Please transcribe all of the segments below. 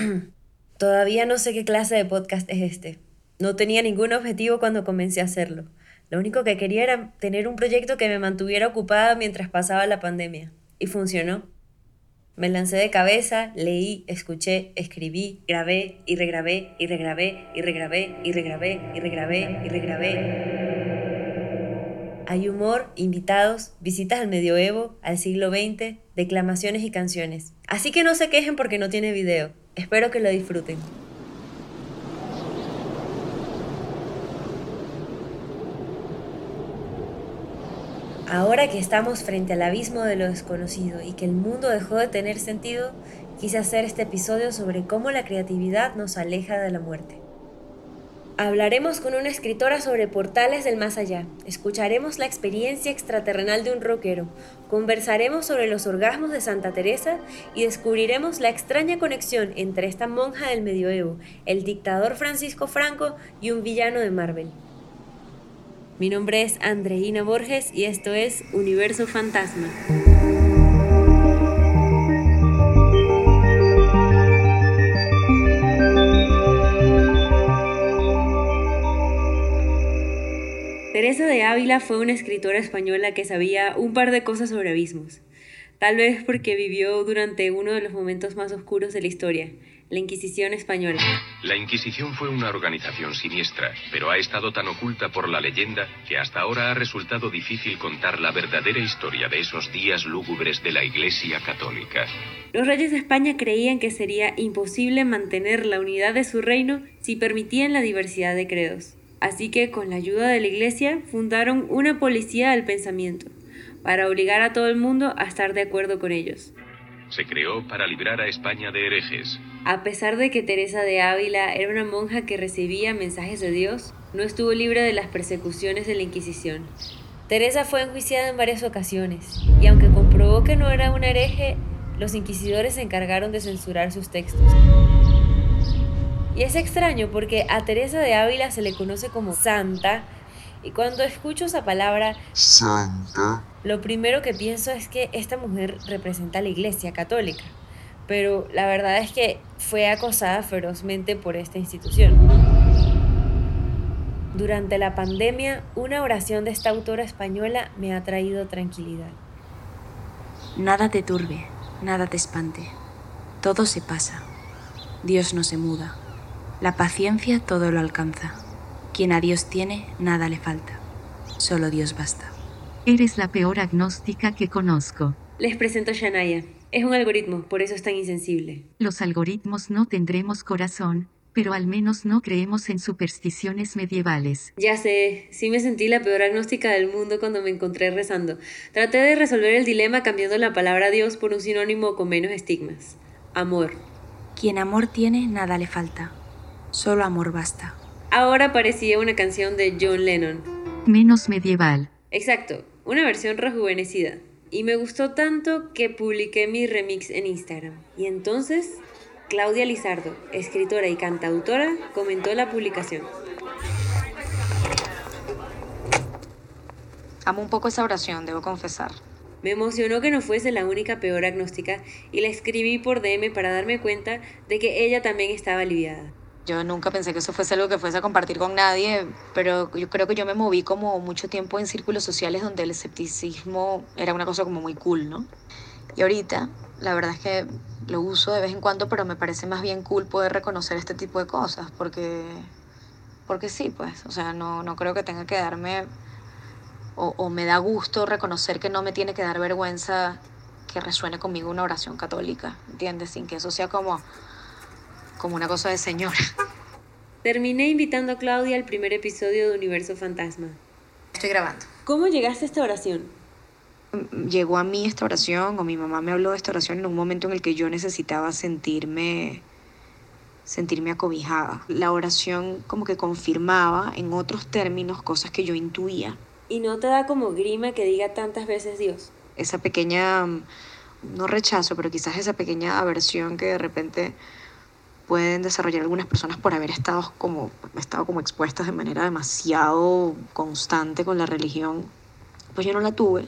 Todavía no sé qué clase de podcast es este. No tenía ningún objetivo cuando comencé a hacerlo. Lo único que quería era tener un proyecto que me mantuviera ocupada mientras pasaba la pandemia. Y funcionó. Me lancé de cabeza, leí, escuché, escribí, grabé y regrabé y regrabé y regrabé y regrabé y regrabé y regrabé. Hay humor, invitados, visitas al medioevo, al siglo XX, declamaciones y canciones. Así que no se quejen porque no tiene video. Espero que lo disfruten. Ahora que estamos frente al abismo de lo desconocido y que el mundo dejó de tener sentido, quise hacer este episodio sobre cómo la creatividad nos aleja de la muerte. Hablaremos con una escritora sobre portales del más allá, escucharemos la experiencia extraterrenal de un rockero, conversaremos sobre los orgasmos de Santa Teresa y descubriremos la extraña conexión entre esta monja del medioevo, el dictador Francisco Franco y un villano de Marvel. Mi nombre es Andreina Borges y esto es Universo Fantasma. Teresa de Ávila fue una escritora española que sabía un par de cosas sobre abismos, tal vez porque vivió durante uno de los momentos más oscuros de la historia, la Inquisición española. La Inquisición fue una organización siniestra, pero ha estado tan oculta por la leyenda que hasta ahora ha resultado difícil contar la verdadera historia de esos días lúgubres de la Iglesia Católica. Los reyes de España creían que sería imposible mantener la unidad de su reino si permitían la diversidad de credos. Así que, con la ayuda de la Iglesia, fundaron una policía del pensamiento, para obligar a todo el mundo a estar de acuerdo con ellos. Se creó para librar a España de herejes, a pesar de que Teresa de Ávila era una monja que recibía mensajes de Dios, no estuvo libre de las persecuciones de la Inquisición. Teresa fue enjuiciada en varias ocasiones, y aunque comprobó que no era una hereje, los inquisidores se encargaron de censurar sus textos. Y es extraño porque a Teresa de Ávila se le conoce como santa, y cuando escucho esa palabra santa, lo primero que pienso es que esta mujer representa a la Iglesia Católica pero la verdad es que fue acosada ferozmente por esta institución. Durante la pandemia, una oración de esta autora española me ha traído tranquilidad. Nada te turbe, nada te espante. Todo se pasa. Dios no se muda. La paciencia todo lo alcanza. Quien a Dios tiene, nada le falta. Solo Dios basta. Eres la peor agnóstica que conozco. Les presento a Shanaya. Es un algoritmo, por eso es tan insensible. Los algoritmos no tendremos corazón, pero al menos no creemos en supersticiones medievales. Ya sé, sí me sentí la peor agnóstica del mundo cuando me encontré rezando. Traté de resolver el dilema cambiando la palabra Dios por un sinónimo con menos estigmas. Amor. Quien amor tiene, nada le falta. Solo amor basta. Ahora parecía una canción de John Lennon. Menos medieval. Exacto, una versión rejuvenecida. Y me gustó tanto que publiqué mi remix en Instagram. Y entonces, Claudia Lizardo, escritora y cantautora, comentó la publicación. Amo un poco esa oración, debo confesar. Me emocionó que no fuese la única peor agnóstica y la escribí por DM para darme cuenta de que ella también estaba aliviada. Yo nunca pensé que eso fuese algo que fuese a compartir con nadie, pero yo creo que yo me moví como mucho tiempo en círculos sociales donde el escepticismo era una cosa como muy cool, ¿no? Y ahorita, la verdad es que lo uso de vez en cuando, pero me parece más bien cool poder reconocer este tipo de cosas, porque, porque sí, pues, o sea, no, no creo que tenga que darme, o, o me da gusto reconocer que no me tiene que dar vergüenza que resuene conmigo una oración católica, ¿entiendes? Sin que eso sea como como una cosa de señora. Terminé invitando a Claudia al primer episodio de Universo Fantasma. Estoy grabando. ¿Cómo llegaste a esta oración? Mm, llegó a mí esta oración, o mi mamá me habló de esta oración en un momento en el que yo necesitaba sentirme sentirme acobijada. La oración como que confirmaba en otros términos cosas que yo intuía. ¿Y no te da como grima que diga tantas veces Dios? Esa pequeña, mm, no rechazo, pero quizás esa pequeña aversión que de repente pueden desarrollar algunas personas por haber estado como, estado como expuestas de manera demasiado constante con la religión, pues yo no la tuve,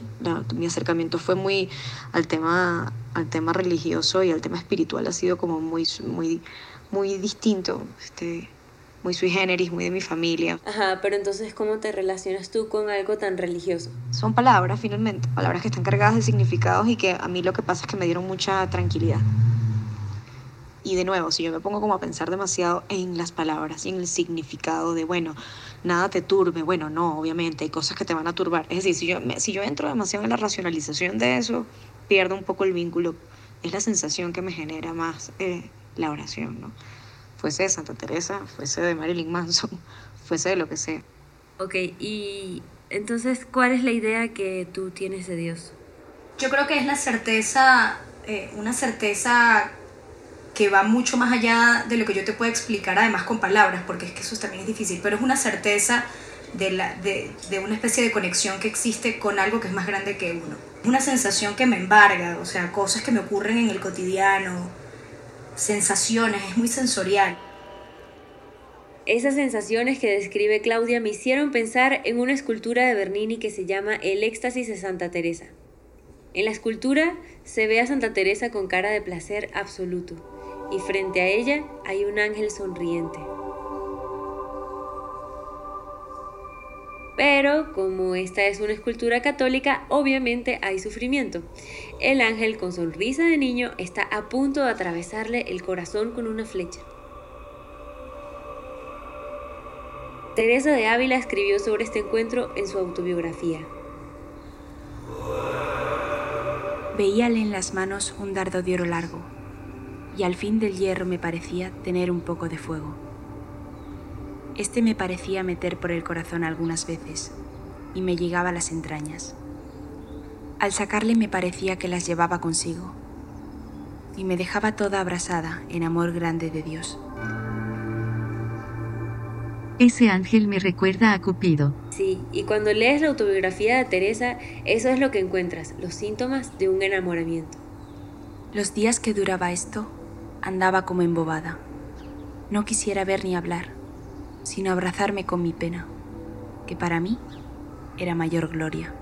mi acercamiento fue muy al tema, al tema religioso y al tema espiritual ha sido como muy, muy, muy distinto, este, muy sui generis, muy de mi familia. Ajá, pero entonces, ¿cómo te relacionas tú con algo tan religioso? Son palabras, finalmente, palabras que están cargadas de significados y que a mí lo que pasa es que me dieron mucha tranquilidad. Y de nuevo, si yo me pongo como a pensar demasiado en las palabras y en el significado de, bueno, nada te turbe, bueno, no, obviamente, hay cosas que te van a turbar. Es decir, si yo, si yo entro demasiado en la racionalización de eso, pierdo un poco el vínculo. Es la sensación que me genera más eh, la oración, ¿no? Fuese de Santa Teresa, fuese de Marilyn Manson, fuese de lo que sea. Ok, y entonces, ¿cuál es la idea que tú tienes de Dios? Yo creo que es la certeza, eh, una certeza que va mucho más allá de lo que yo te puedo explicar, además con palabras, porque es que eso también es difícil, pero es una certeza de, de, una especie de conexión que existe con algo que es más grande que uno. Una sensación que me embarga, o sea, cosas que me ocurren en el cotidiano, sensaciones, es muy sensorial. Esas sensaciones que describe Claudia me hicieron pensar en una escultura de Bernini que se llama El éxtasis de Santa Teresa. En la escultura se ve a Santa Teresa con cara de placer absoluto y frente a ella hay un ángel sonriente. Pero como esta es una escultura católica, obviamente hay sufrimiento. El ángel con sonrisa de niño está a punto de atravesarle el corazón con una flecha. Teresa de Ávila escribió sobre este encuentro en su autobiografía. Veíale en las manos un dardo de oro largo, y al fin del hierro me parecía tener un poco de fuego. Este me parecía meter por el corazón algunas veces y me llegaba a las entrañas. Al sacarle me parecía que las llevaba consigo y me dejaba toda abrasada en amor grande de Dios. Ese ángel me recuerda a Cupido. Sí, y cuando lees la autobiografía de Teresa, eso es lo que encuentras, los síntomas de un enamoramiento. Los días que duraba esto, andaba como embobada. No quisiera ver ni hablar, sino abrazarme con mi pena, que para mí era mayor gloria.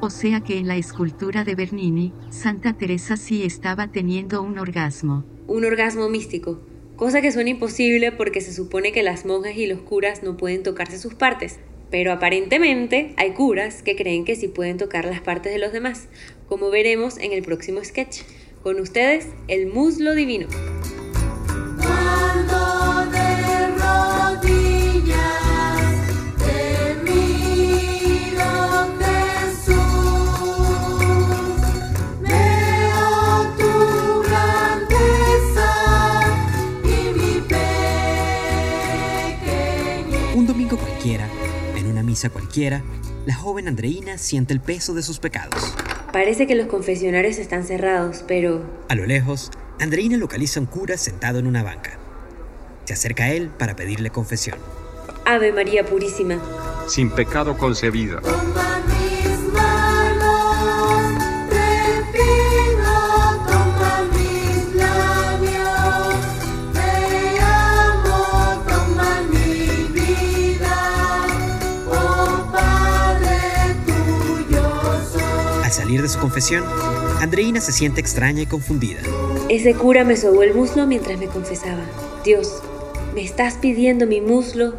O sea que en la escultura de Bernini, Santa Teresa sí estaba teniendo un orgasmo. Un orgasmo místico, cosa que suena imposible porque se supone que las monjas y los curas no pueden tocarse sus partes, pero aparentemente hay curas que creen que sí pueden tocar las partes de los demás, como veremos en el próximo sketch. Con ustedes, el muslo divino. Un domingo cualquiera, en una misa cualquiera, la joven Andreina siente el peso de sus pecados. Parece que los confesionarios están cerrados, pero... A lo lejos, Andreina localiza a un cura sentado en una banca. Se acerca a él para pedirle confesión. Ave María Purísima. Sin pecado concebida. Salir de su confesión, Andreina se siente extraña y confundida. Ese cura me sobó el muslo mientras me confesaba. Dios, ¿me estás pidiendo mi muslo?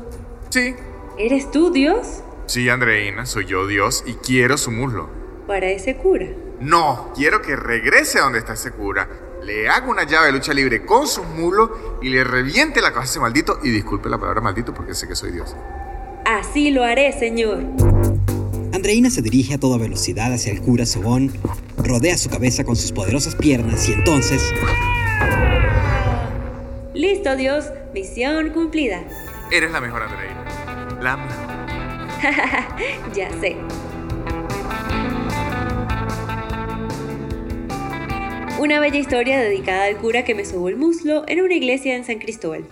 Sí. ¿Eres tú, Dios? Sí, Andreina, soy yo Dios y quiero su muslo. ¿Para ese cura? No, quiero que regrese a donde está ese cura, le haga una llave de lucha libre con sus muslos y le reviente la cabeza a ese maldito y disculpe la palabra maldito porque sé que soy Dios. Así lo haré, Señor. Andreina se dirige a toda velocidad hacia el cura Sobón, rodea su cabeza con sus poderosas piernas y entonces... Listo, Dios. Misión cumplida. Eres la mejor, Andreina. La mejor. ya sé. Una bella historia dedicada al cura que me sobó el muslo en una iglesia en San Cristóbal.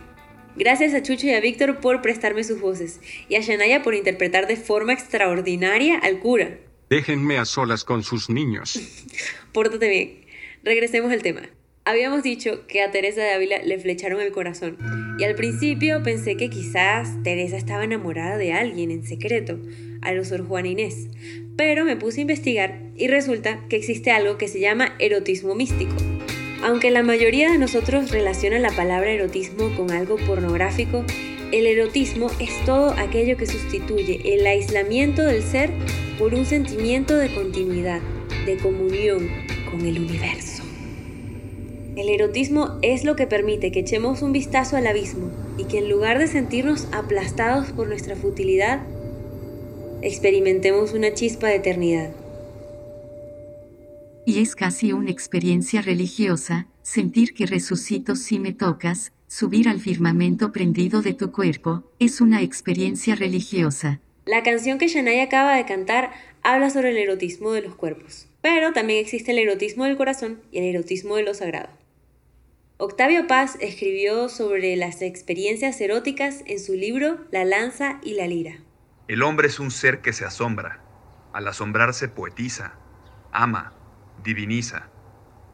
Gracias a Chucho y a Víctor por prestarme sus voces y a Shanaya por interpretar de forma extraordinaria al cura. Déjenme a solas con sus niños. Pórtate bien. Regresemos al tema. Habíamos dicho que a Teresa de Ávila le flecharon el corazón y al principio pensé que quizás Teresa estaba enamorada de alguien en secreto, a los Sor Juan Inés, pero me puse a investigar y resulta que existe algo que se llama erotismo místico. Aunque la mayoría de nosotros relaciona la palabra erotismo con algo pornográfico, el erotismo es todo aquello que sustituye el aislamiento del ser por un sentimiento de continuidad, de comunión con el universo. El erotismo es lo que permite que echemos un vistazo al abismo y que en lugar de sentirnos aplastados por nuestra futilidad, experimentemos una chispa de eternidad. Y es casi una experiencia religiosa, sentir que resucito si me tocas, subir al firmamento prendido de tu cuerpo, es una experiencia religiosa. La canción que Shania acaba de cantar habla sobre el erotismo de los cuerpos, pero también existe el erotismo del corazón y el erotismo de lo sagrado. Octavio Paz escribió sobre las experiencias eróticas en su libro La lanza y la lira. El hombre es un ser que se asombra. Al asombrarse poetiza, ama, diviniza.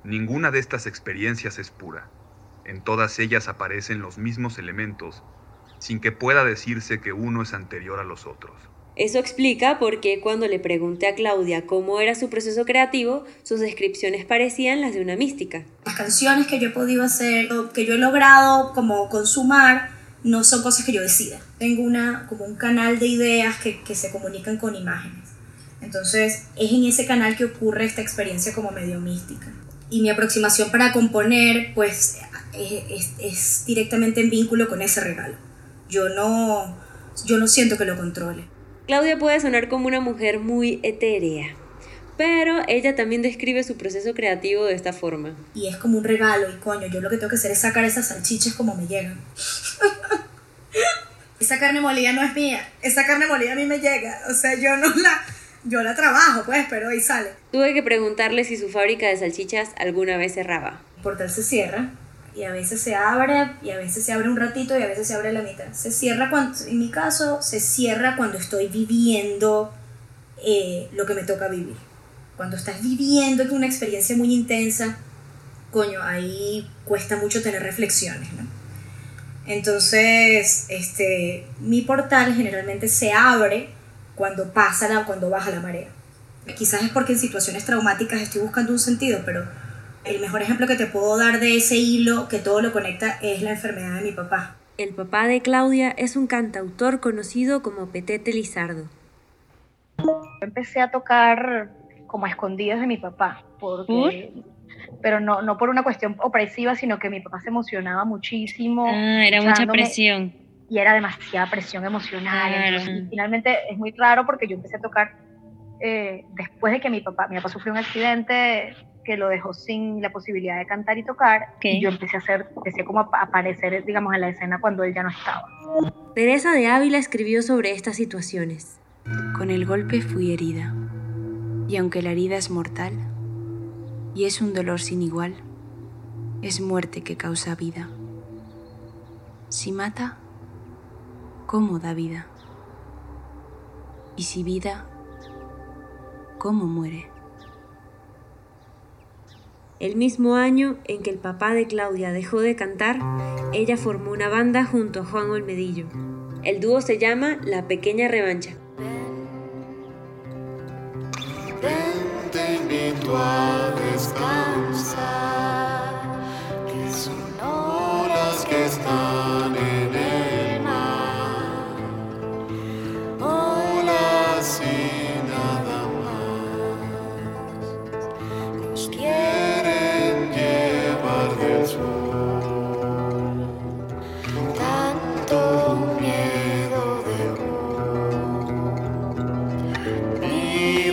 Ninguna de estas experiencias es pura. En todas ellas aparecen los mismos elementos, sin que pueda decirse que uno es anterior a los otros. Eso explica por qué cuando le pregunté a Claudia cómo era su proceso creativo, sus descripciones parecían las de una mística. Las canciones que yo he podido hacer, que yo he logrado como consumar, no son cosas que yo decida. Tengo una, como un canal de ideas que, que se comunican con imágenes. Entonces es en ese canal que ocurre esta experiencia como medio mística. Y mi aproximación para componer, pues, es, es, es directamente en vínculo con ese regalo. Yo no, yo no siento que lo controle. Claudia puede sonar como una mujer muy etérea, pero ella también describe su proceso creativo de esta forma. Y es como un regalo, y coño, yo lo que tengo que hacer es sacar esas salchichas como me llegan. Esa carne molida no es mía, esa carne molida a mí me llega, o sea, yo no la, yo la trabajo, pues, pero ahí sale. Tuve que preguntarle si su fábrica de salchichas alguna vez cerraba. El portal se cierra, y a veces se abre y a veces se abre un ratito y a veces se abre la mitad. Se cierra cuando, en mi caso, se cierra cuando estoy viviendo eh, lo que me toca vivir. Cuando estás viviendo una experiencia muy intensa, coño, ahí cuesta mucho tener reflexiones, ¿no? Entonces, este, mi portal generalmente se abre cuando pasa la, cuando baja la marea. Quizás es porque en situaciones traumáticas estoy buscando un sentido, pero el mejor ejemplo que te puedo dar de ese hilo que todo lo conecta es la enfermedad de mi papá. El papá de Claudia es un cantautor conocido como Petete Lizardo. Empecé a tocar como a escondidas de mi papá, porque, pero no, no por una cuestión opresiva, sino que mi papá se emocionaba muchísimo. Ah, era mucha presión. Y era demasiada presión emocional. y finalmente es muy raro porque yo empecé a tocar eh, después de que mi papá, mi papá sufrió un accidente que lo dejó sin la posibilidad de cantar y tocar. Y yo empecé a hacer, empecé como a aparecer, digamos, en la escena cuando él ya no estaba. Teresa de Ávila escribió sobre estas situaciones. Con el golpe fui herida, y aunque la herida es mortal, y es un dolor sin igual, es muerte que causa vida. Si mata, ¿cómo da vida? Y si vida, ¿cómo muere? El mismo año en que el papá de Claudia dejó de cantar, ella formó una banda junto a Juan Olmedillo. El dúo se llama La Pequeña Revancha. Ven, te invito a descansar, que son horas que están en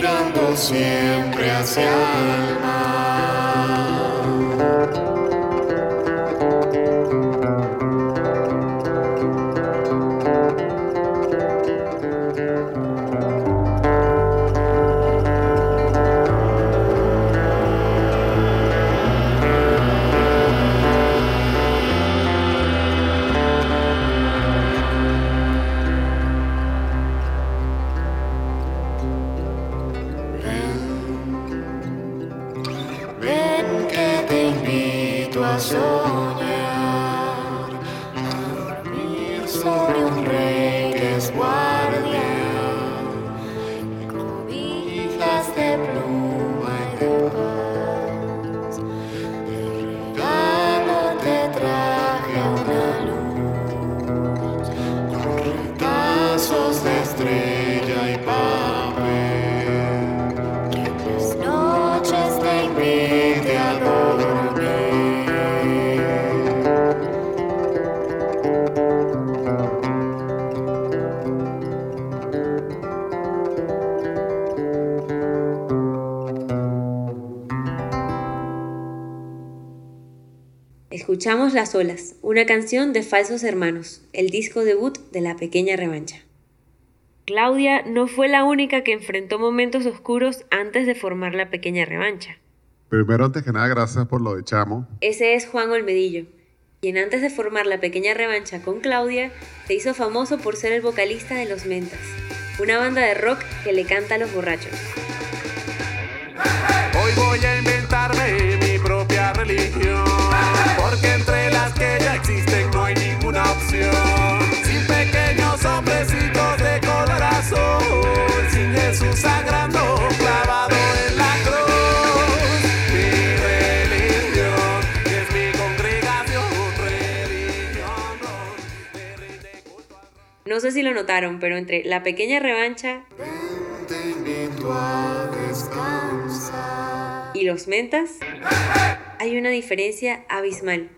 Mirando siempre hacia el mar. Escuchamos Las Olas, una canción de Falsos Hermanos, el disco debut de La Pequeña Revancha. Claudia no fue la única que enfrentó momentos oscuros antes de formar La Pequeña Revancha. Primero, antes que nada, gracias por lo de Chamo. Ese es Juan Olmedillo, quien antes de formar La Pequeña Revancha con Claudia, se hizo famoso por ser el vocalista de Los Mentas, una banda de rock que le canta a los borrachos. Hoy voy a inventarme mi propia religión. Que ya existen no hay ninguna opción. Sin pequeños hombrecitos de corazón. Sin Jesús sangrando, clavado en la cruz. Mi religión es mi congregación. Religión. No sé si lo notaron, pero entre La Pequeña Revancha y Los Mentas hay una diferencia abismal.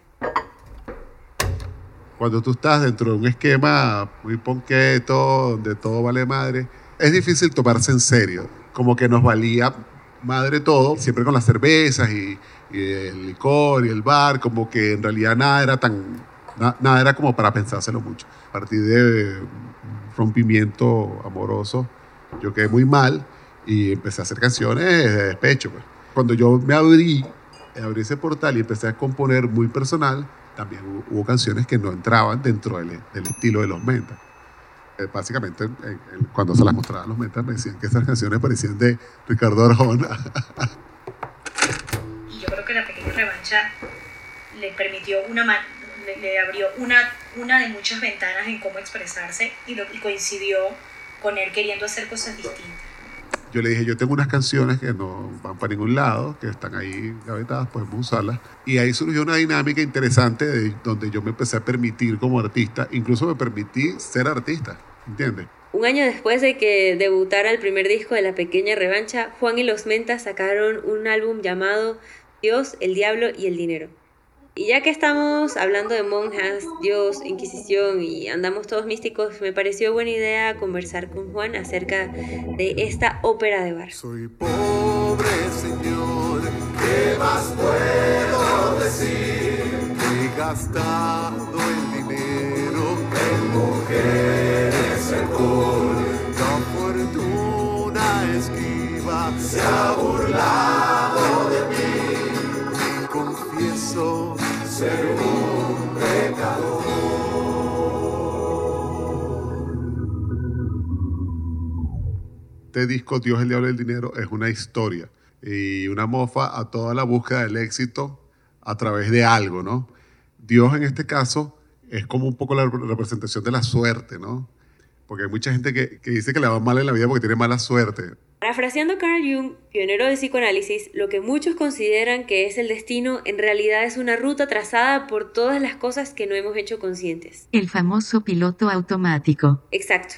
Cuando tú estás dentro de un esquema muy ponqueto, donde todo vale madre, es difícil tomarse en serio. Como que nos valía madre todo, siempre con las cervezas y, y el licor y el bar, como que en realidad nada era tan, na- nada era como para pensárselo mucho. A partir de rompimiento amoroso, yo quedé muy mal y empecé a hacer canciones de despecho. pues. Cuando yo me abrí, abrí ese portal y empecé a componer muy personal, también hubo, canciones que no entraban dentro del, estilo de los mentas. Eh, básicamente, en- en- cuando se las mostraba a los mentas, me decían que esas canciones parecían de Ricardo Arjona. y yo creo que la pequeña revancha le permitió una le, le abrió una, una de muchas ventanas en cómo expresarse y, y coincidió con él queriendo hacer cosas distintas. Yo le dije, yo tengo unas canciones que no van para ningún lado, que están ahí gavetadas, podemos usarlas. Y ahí surgió una dinámica interesante de, donde yo me empecé a permitir como artista, incluso me permití ser artista, ¿entiendes? Un año después de que debutara el primer disco de La Pequeña Revancha, Juan y los Mentas sacaron un álbum llamado Dios, el Diablo y el Dinero. Y ya que estamos hablando de monjas, Dios, Inquisición y andamos todos místicos, me pareció buena idea conversar con Juan acerca de esta ópera de bar. Soy pobre Señor, ¿qué más puedo decir? He gastado el dinero en mujeres, alcohol, la fortuna esquiva se ha burlado de mí. Confieso ser. Este disco, Dios, el Diablo y el Dinero, es una historia y una mofa a toda la búsqueda del éxito a través de algo, ¿no? Dios en este caso es como un poco la representación de la suerte, ¿no? Porque hay mucha gente que, que dice que le va mal en la vida porque tiene mala suerte. Parafraseando Carl Jung, pionero del psicoanálisis, lo que muchos consideran que es el destino en realidad es una ruta trazada por todas las cosas que no hemos hecho conscientes. El famoso piloto automático. Exacto.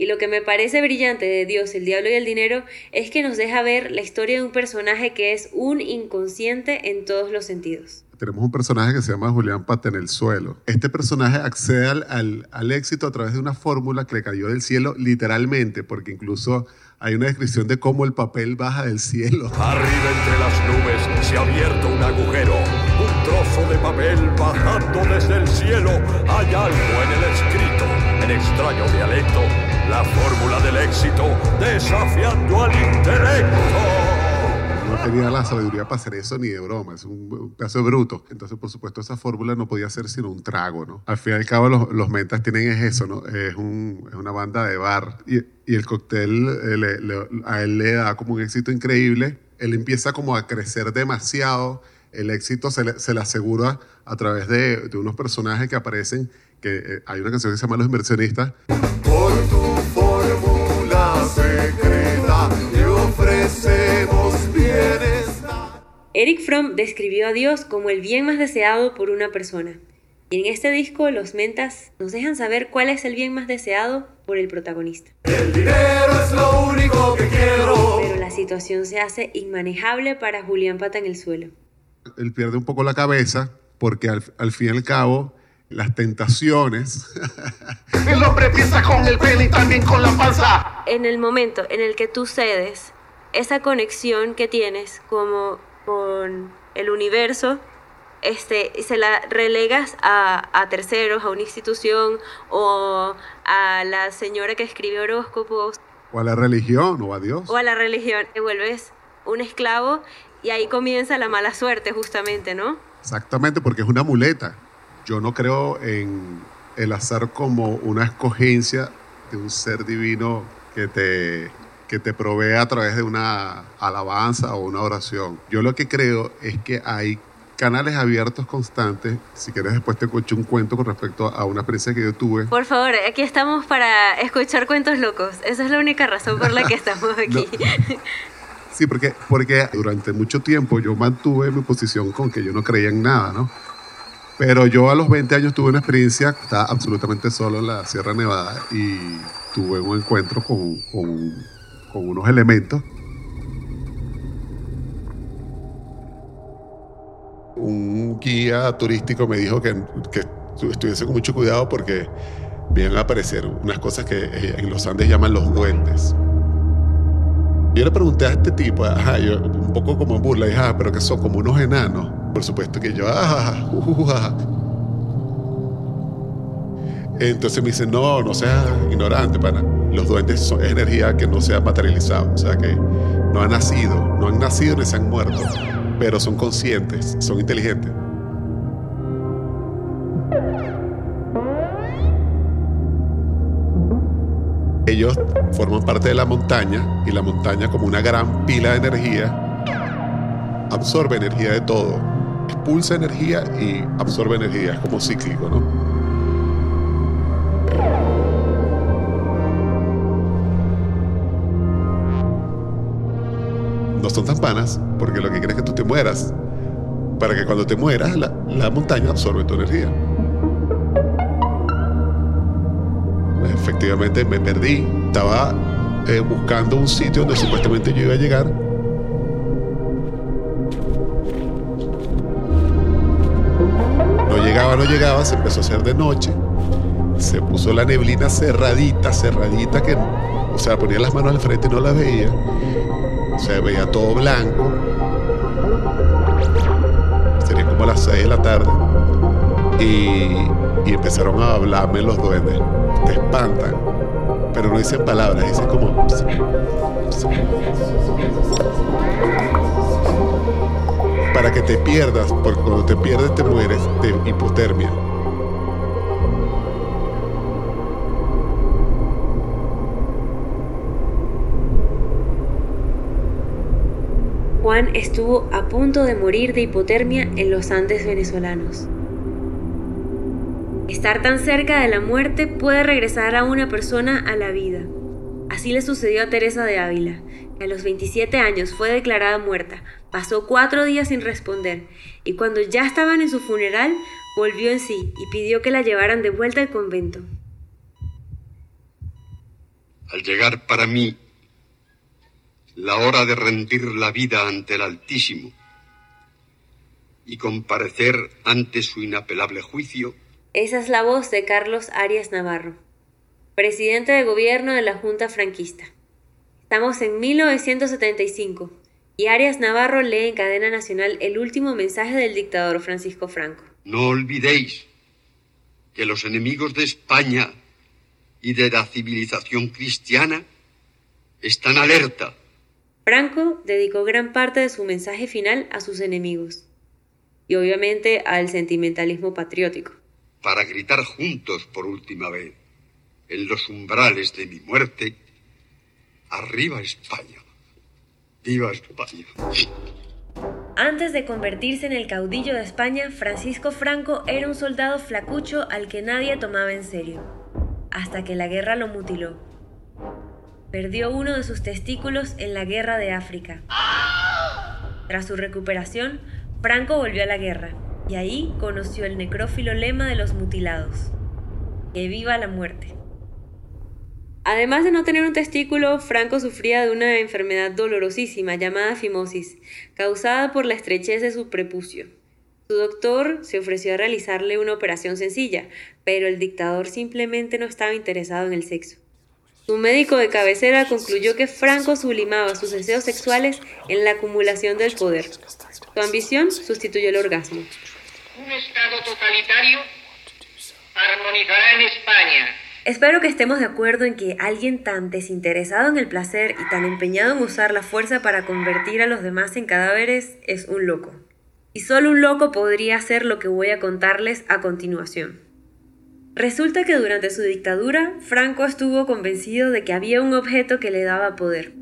Y lo que me parece brillante de Dios, el Diablo y el Dinero es que nos deja ver la historia de un personaje que es un inconsciente en todos los sentidos. Tenemos un personaje que se llama Julián Patenelsuelo. Este personaje accede al, al, al éxito a través de una fórmula que le cayó del cielo literalmente, porque incluso hay una descripción de cómo el papel baja del cielo. Arriba entre las nubes se ha abierto un agujero, un trozo de papel bajando desde el cielo. Hay algo en el escrito, en extraño dialecto, la fórmula del éxito desafiando al intelecto. No tenía la sabiduría para hacer eso ni de broma, es un, pedazo bruto. Entonces, por supuesto, esa fórmula no podía ser sino un trago, ¿no? Al fin y al cabo, los, los mentas tienen es eso, ¿no? Es, un, es una banda de bar. Y, y el cóctel eh, le- le- a él le da como un éxito increíble. Él empieza como a crecer demasiado el éxito se le, se le asegura a través de, de unos personajes que aparecen, que eh, hay una canción que se llama Los Inversionistas, Por tu fórmula secreta Eric Fromm describió a Dios como el bien más deseado por una persona. Y en este disco los mentas nos dejan saber cuál es el bien más deseado por el protagonista. El dinero es lo único que quiero. Pero la situación se hace inmanejable para Julián Pata en el suelo. él pierde un poco la cabeza porque al, al fin y al cabo las tentaciones El hombre piensa con el pene y también con la panza. En el momento en el que tú cedes esa conexión que tienes como con el universo, este, se la relegas a, a terceros, a una institución o a la señora que escribe horóscopos o a la religión o a Dios. o a la religión, te vuelves un esclavo y ahí comienza la mala suerte justamente, ¿no? Exactamente, porque es una muleta. Yo no creo en el azar como una escogencia de un ser divino que te, que te provee a través de una alabanza o una oración. Yo lo que creo es que hay canales abiertos constantes. Si quieres, después te cuento un cuento con respecto a una experiencia que yo tuve. Por favor, aquí estamos para escuchar cuentos locos. Esa es la única razón por la que estamos aquí. Sí, porque, porque durante mucho tiempo yo mantuve mi posición con que yo no creía en nada, ¿no? Pero yo a los 20 años tuve una experiencia, estaba absolutamente solo en la Sierra Nevada y tuve un encuentro con, con, con unos elementos. Un guía turístico me dijo que, que estu- estuviese con mucho cuidado porque vienen a aparecer unas cosas que eh, en los Andes llaman los duendes. Yo le pregunté a este tipo, ajá, yo, un poco como en burla, dije, ah, pero que son como unos enanos. Por supuesto que yo, ah. Entonces me dice, no, no seas ignorante, pana. Los duendes son, energía que no se ha materializado, o sea que no han nacido, no han nacido ni se han muerto, pero son conscientes, son inteligentes. Ellos forman parte de la montaña y la montaña como una gran pila de energía absorbe energía de todo, expulsa energía y absorbe energía, es como cíclico, ¿no? No son tan panas porque lo que quieren es que tú te mueras, para que cuando te mueras la, la montaña absorbe tu energía. Efectivamente me perdí, estaba eh, buscando un sitio donde supuestamente yo iba a llegar No llegaba, no llegaba, se empezó a hacer de noche. Se puso la neblina cerradita, cerradita, que, o sea, ponía las manos al frente y no las veía. Se veía todo blanco. Sería como las 6 de la tarde. Y, y empezaron a hablarme los duendes. Te espantan. Pero no dicen palabras, dicen como... Para que te pierdas, porque cuando te pierdes te mueres de hipotermia. Estuvo a punto de morir de hipotermia en los Andes venezolanos. Estar tan cerca de la muerte puede regresar a una persona a la vida. Así le sucedió a Teresa de Ávila, que a los 27 años fue declarada muerta, pasó cuatro días sin responder y cuando ya estaban en su funeral volvió en sí y pidió que la llevaran de vuelta al convento. Al llegar para mí la hora de rendir la vida ante el Altísimo y comparecer ante su inapelable juicio, Esa es la voz de Carlos Arias Navarro, presidente de gobierno de la Junta Franquista. Estamos en 1975 y Arias Navarro lee en cadena nacional el último mensaje del dictador Francisco Franco. no olvidéis que los enemigos de España y de la civilización cristiana están alerta Franco dedicó gran parte de su mensaje final a sus enemigos y obviamente al sentimentalismo patriótico. para gritar juntos por última vez en los umbrales de mi muerte, arriba España, viva España. Antes de convertirse en el caudillo de España, Francisco Franco era un soldado flacucho al que nadie tomaba en serio, hasta que la guerra lo mutiló. Perdió uno de sus testículos en la guerra de África. Tras su recuperación, Franco volvió a la guerra y ahí conoció el necrófilo lema de los mutilados. Que viva la muerte. Además de no tener un testículo, Franco sufría de una enfermedad dolorosísima llamada fimosis, causada por la estrechez de su prepucio. Su doctor se ofreció a realizarle una operación sencilla, pero el dictador simplemente no estaba interesado en el sexo. Su médico de cabecera concluyó que Franco sublimaba sus deseos sexuales en la acumulación del poder. Su ambición sustituyó el orgasmo. Un Estado totalitario armonizará en España Espero que estemos de acuerdo en que alguien tan desinteresado en el placer y tan empeñado en usar la fuerza para convertir a los demás en cadáveres es un loco. Y solo un loco podría hacer lo que voy a contarles a continuación. Resulta que durante su dictadura, Franco estuvo convencido de que había un objeto que le daba poder.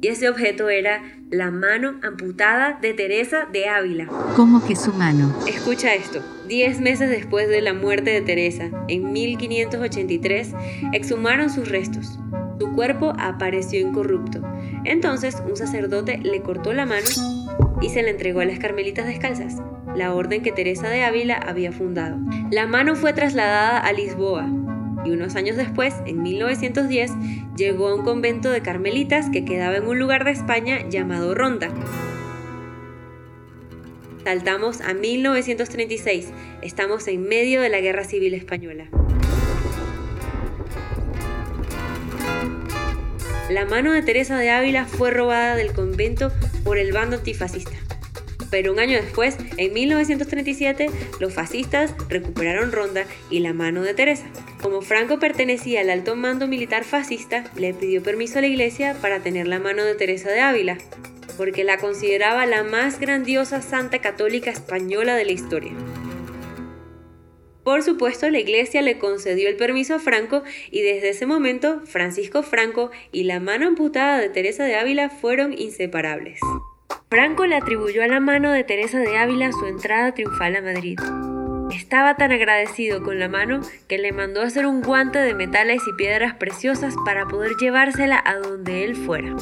Y ese objeto era la mano amputada de Teresa de Ávila. ¿Cómo que su mano? Escucha esto. Diez meses después de la muerte de Teresa, en 1583, exhumaron sus restos. Su cuerpo apareció incorrupto. Entonces un sacerdote le cortó la mano y se la entregó a las Carmelitas Descalzas, la orden que Teresa de Ávila había fundado. La mano fue trasladada a Lisboa, y unos años después, en 1910, llegó a un convento de carmelitas que quedaba en un lugar de España llamado Ronda. Saltamos a 1936, estamos en medio de la Guerra Civil Española. La mano de Teresa de Ávila fue robada del convento por el bando antifascista. Pero un año después, en 1937, los fascistas recuperaron Ronda y la mano de Teresa. Como Franco pertenecía al alto mando militar fascista, le pidió permiso a la iglesia para tener la mano de Teresa de Ávila, porque la consideraba la más grandiosa santa católica española de la historia. Por supuesto, la iglesia le concedió el permiso a Franco y desde ese momento Francisco Franco y la mano amputada de Teresa de Ávila fueron inseparables. Franco le atribuyó a la mano de Teresa de Ávila su entrada triunfal a Madrid. Estaba tan agradecido con la mano que le mandó hacer un guante de metales y piedras preciosas para poder llevársela a donde él fuera.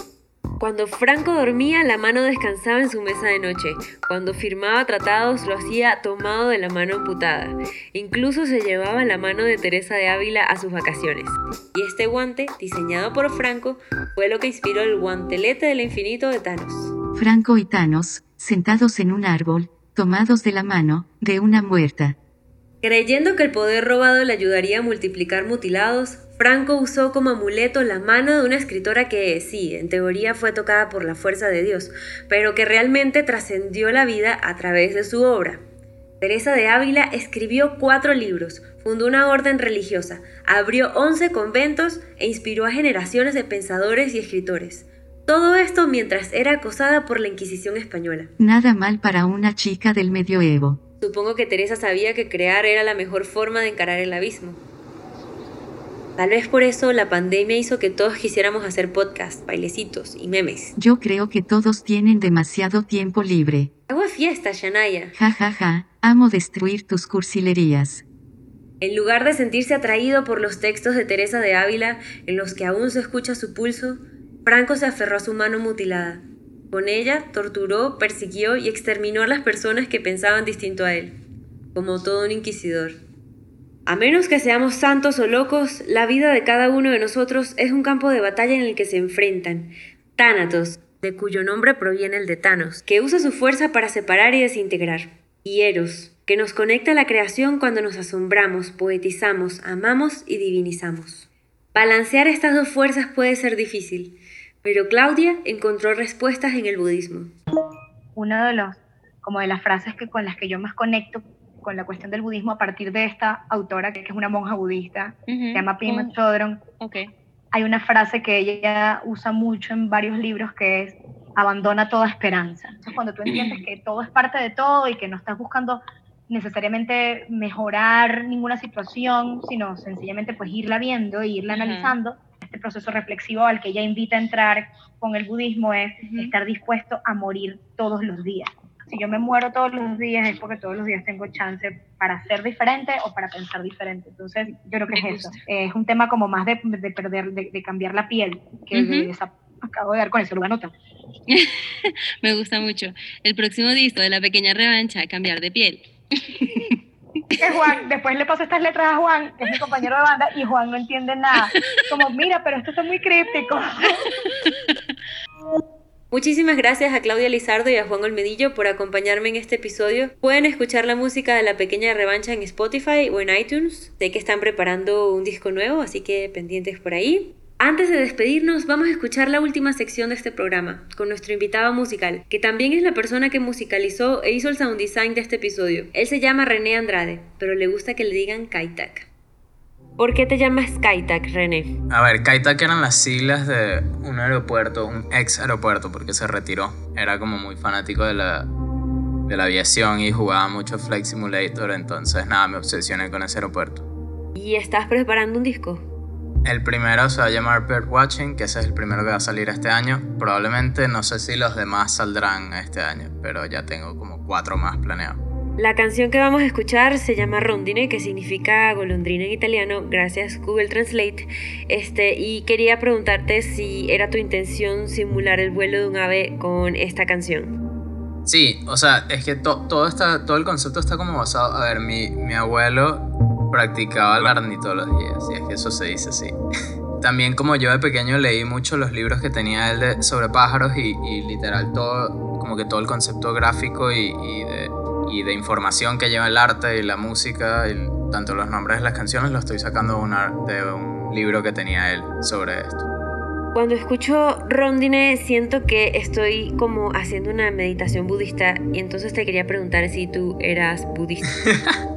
Cuando Franco dormía, la mano descansaba en su mesa de noche. Cuando firmaba tratados, lo hacía tomado de la mano amputada. Incluso se llevaba la mano de Teresa de Ávila a sus vacaciones. Y este guante, diseñado por Franco, fue lo que inspiró el guantelete del infinito de Thanos. Franco y Thanos, sentados en un árbol, tomados de la mano, de una muerta. Creyendo que el poder robado le ayudaría a multiplicar mutilados, Franco usó como amuleto la mano de una escritora que, sí, en teoría fue tocada por la fuerza de Dios, pero que realmente trascendió la vida a través de su obra. Teresa de Ávila escribió cuatro libros, fundó una orden religiosa, abrió once conventos e inspiró a generaciones de pensadores y escritores. Todo esto mientras era acosada por la Inquisición española. Nada mal para una chica del medioevo. Supongo que Teresa sabía que crear era la mejor forma de encarar el abismo. Tal vez por eso la pandemia hizo que todos quisiéramos hacer podcasts, bailecitos y memes. Yo creo que todos tienen demasiado tiempo libre. Hago fiesta, Shanaya. Ja ja ja, amo destruir tus cursilerías. En lugar de sentirse atraído por los textos de Teresa de Ávila, en los que aún se escucha su pulso, Franco se aferró a su mano mutilada. Con ella torturó, persiguió y exterminó a las personas que pensaban distinto a él, como todo un inquisidor. A menos que seamos santos o locos, la vida de cada uno de nosotros es un campo de batalla en el que se enfrentan Tánatos, de cuyo nombre proviene el de Thanos, que usa su fuerza para separar y desintegrar, y Eros, que nos conecta a la creación cuando nos asombramos, poetizamos, amamos y divinizamos. Balancear estas dos fuerzas puede ser difícil, pero Claudia encontró respuestas en el budismo. Una de los, como de las frases que, con las que yo más conecto con la cuestión del budismo a partir de esta autora, que es una monja budista, se llama Pema Chodron. Okay. Hay una frase que ella usa mucho en varios libros que es abandona toda esperanza. Entonces, cuando tú entiendes que todo es parte de todo y que no estás buscando necesariamente mejorar ninguna situación, sino sencillamente pues irla viendo e irla analizando, este proceso reflexivo al que ella invita a entrar con el budismo es estar dispuesto a morir todos los días. Si yo me muero todos los días es porque todos los días tengo chance para ser diferente o para pensar diferente. Entonces, yo creo que es eso. Es un tema como más de, de perder, de, de, cambiar la piel, que de esa, acabo de dar con eso, lo nota. Me gusta mucho. El próximo disco de La Pequeña Revancha, Cambiar de Piel. que Juan, después le paso estas letras a Juan, que es mi compañero de banda, y Juan no entiende nada. Como, mira, pero esto es muy críptico. Muchísimas gracias a Claudia Lizardo y a Juan Olmedillo por acompañarme en este episodio. Pueden escuchar la música de La Pequeña Revancha en Spotify o en iTunes. Sé que están preparando un disco nuevo, así que pendientes por ahí. Antes de despedirnos, vamos a escuchar la última sección de este programa, con nuestro invitado musical, que también es la persona que musicalizó e hizo el sound design de este episodio. Él se llama René Andrade, pero le gusta que le digan Kaitak. ¿Por qué te llamas Kaitak, René? A ver, Kaitak eran las siglas de un aeropuerto, un ex aeropuerto, porque se retiró. Era como muy fanático de la, de la aviación y jugaba mucho Flight Simulator, entonces nada, me obsesioné con ese aeropuerto. ¿Y estás preparando un disco? El primero se va a llamar Bird Watching, que ese es el primero que va a salir este año. Probablemente no sé si los demás saldrán este año, pero ya tengo como cuatro más planeados. La canción que vamos a escuchar se llama Rondine, que significa golondrina en italiano, gracias Google Translate. Este, y quería preguntarte si era tu intención simular el vuelo de un ave con esta canción. Sí, o sea, es que todo, todo el concepto está como basado. A ver, mi, mi abuelo practicaba el Barney todos y es que eso se dice así. También como yo de pequeño leí mucho los libros que tenía él de, sobre pájaros y, literal todo, como que todo el concepto gráfico y, de, y, de, información que lleva el arte y la música, y tanto los nombres de las canciones, lo estoy sacando una, de un libro que tenía él sobre esto. Cuando escucho Rondine siento que estoy como haciendo una meditación budista y entonces te quería preguntar si tú eras budista.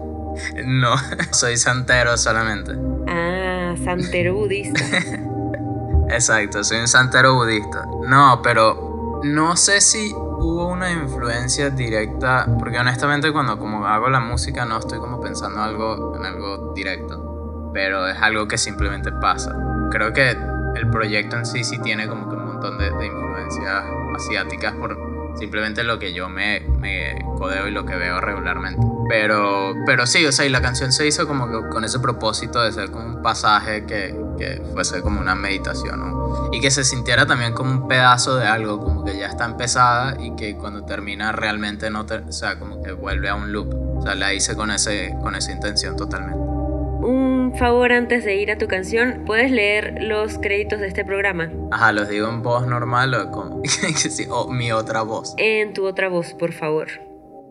No, soy santero solamente. Ah, santero budista. Exacto, soy un santero budista. No, pero no sé si hubo una influencia directa, porque honestamente cuando como hago la música no estoy como pensando algo, en algo directo, pero es algo que simplemente pasa. Creo que el proyecto en sí sí tiene como que un montón de, de influencias asiáticas por simplemente lo que yo me, me codeo y lo que veo regularmente. Pero, pero sí, o sea, y la canción se hizo como que con ese propósito de ser como un pasaje que, que fuese como una meditación, ¿no? Y que se sintiera también como un pedazo de algo, como que ya está empezada y que cuando termina realmente no, te, o sea, como que vuelve a un loop. O sea, la hice con, ese, con esa intención totalmente. Un favor antes de ir a tu canción, ¿puedes leer los créditos de este programa? Ajá, ¿los digo en voz normal o como o mi otra voz? En tu otra voz, por favor.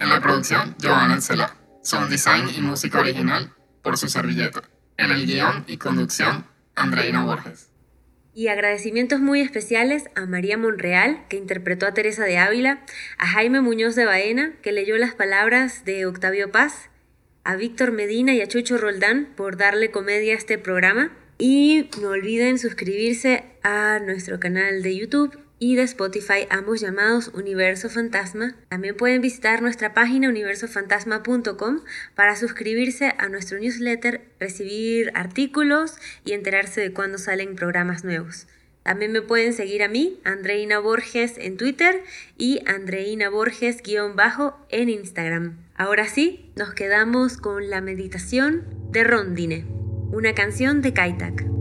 En la producción, Joan Encela. Sound design y música original por su servilleta. En el guion y conducción, Andreina Borges. Y agradecimientos muy especiales a María Monreal, que interpretó a Teresa de Ávila, a Jaime Muñoz de Baena, que leyó las palabras de Octavio Paz, a Víctor Medina y a Chucho Roldán por darle comedia a este programa. Y no olviden suscribirse a nuestro canal de YouTube y de Spotify, ambos llamados Universo Fantasma. También pueden visitar nuestra página universofantasma.com para suscribirse a nuestro newsletter, recibir artículos y enterarse de cuándo salen programas nuevos. También me pueden seguir a mí, Andreina Borges, en Twitter y Andreina Borges-bajo en Instagram. Ahora sí, nos quedamos con la meditación de Rondine, una canción de Kaitak.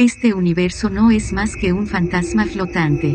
Este universo no es más que un fantasma flotante.